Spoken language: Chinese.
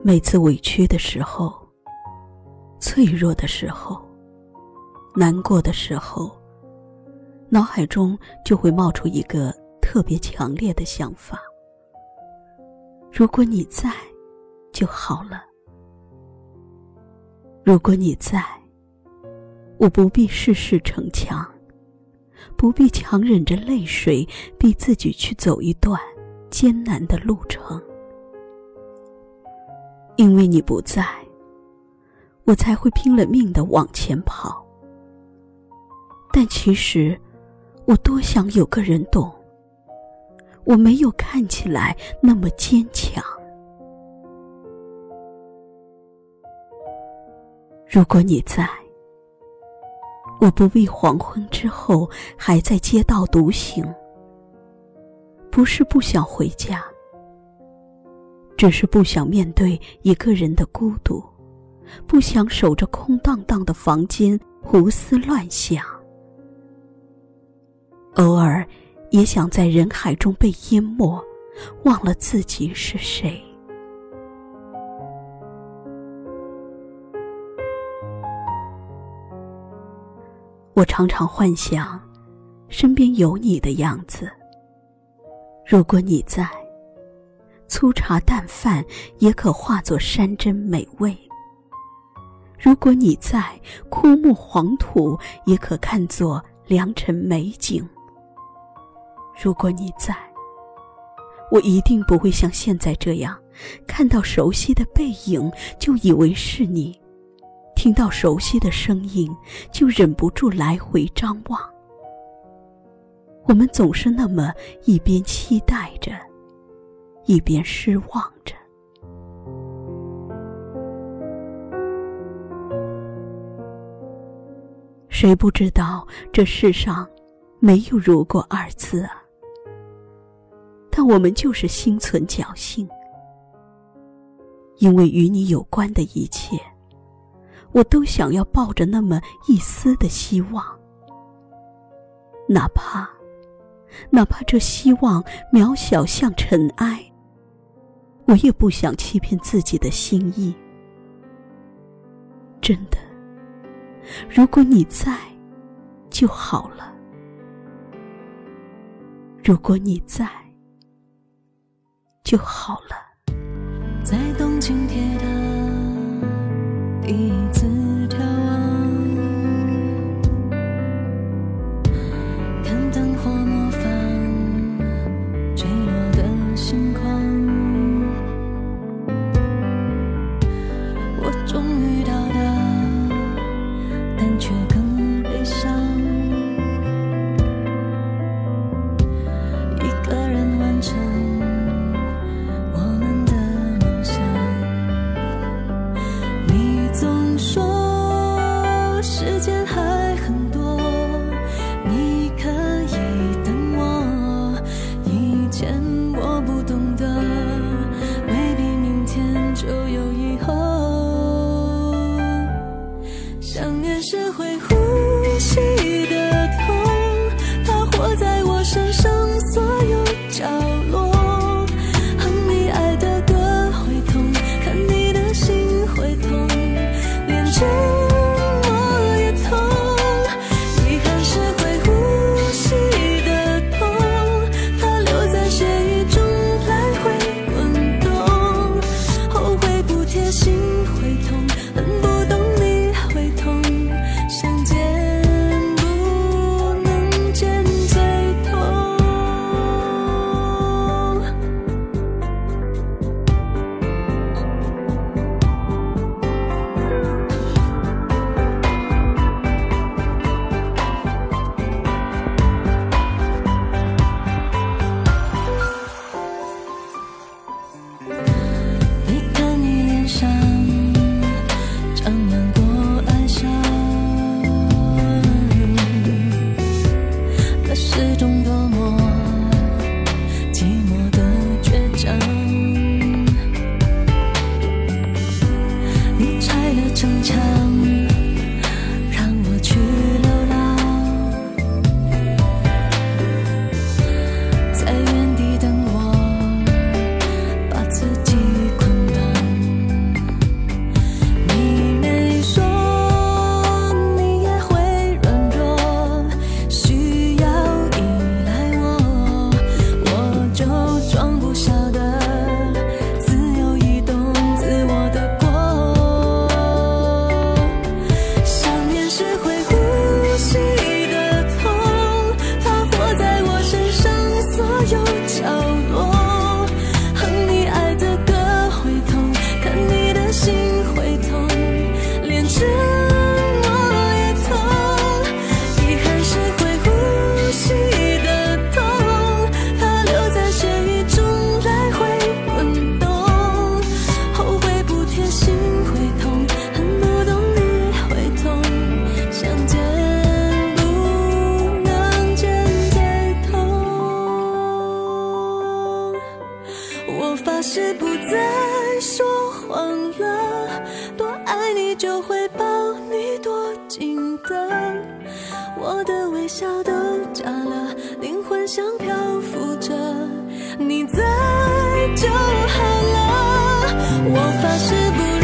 每次委屈的时候、脆弱的时候、难过的时候，脑海中就会冒出一个特别强烈的想法：如果你在，就好了。如果你在，我不必事事逞强，不必强忍着泪水逼自己去走一段艰难的路程。因为你不在，我才会拼了命的往前跑。但其实，我多想有个人懂，我没有看起来那么坚强。如果你在，我不必黄昏之后还在街道独行。不是不想回家。只是不想面对一个人的孤独，不想守着空荡荡的房间胡思乱想。偶尔，也想在人海中被淹没，忘了自己是谁。我常常幻想，身边有你的样子。如果你在。粗茶淡饭也可化作山珍美味。如果你在，枯木黄土也可看作良辰美景。如果你在，我一定不会像现在这样，看到熟悉的背影就以为是你，听到熟悉的声音就忍不住来回张望。我们总是那么一边期待着。一边失望着，谁不知道这世上没有如果二字啊？但我们就是心存侥幸，因为与你有关的一切，我都想要抱着那么一丝的希望，哪怕，哪怕这希望渺小像尘埃。我也不想欺骗自己的心意。真的，如果你在，就好了。如果你在，就好了。在东京铁塔第一再说谎了，多爱你就会抱你多紧的。我的微笑都假了，灵魂像漂浮着，你在就好了。我发誓不。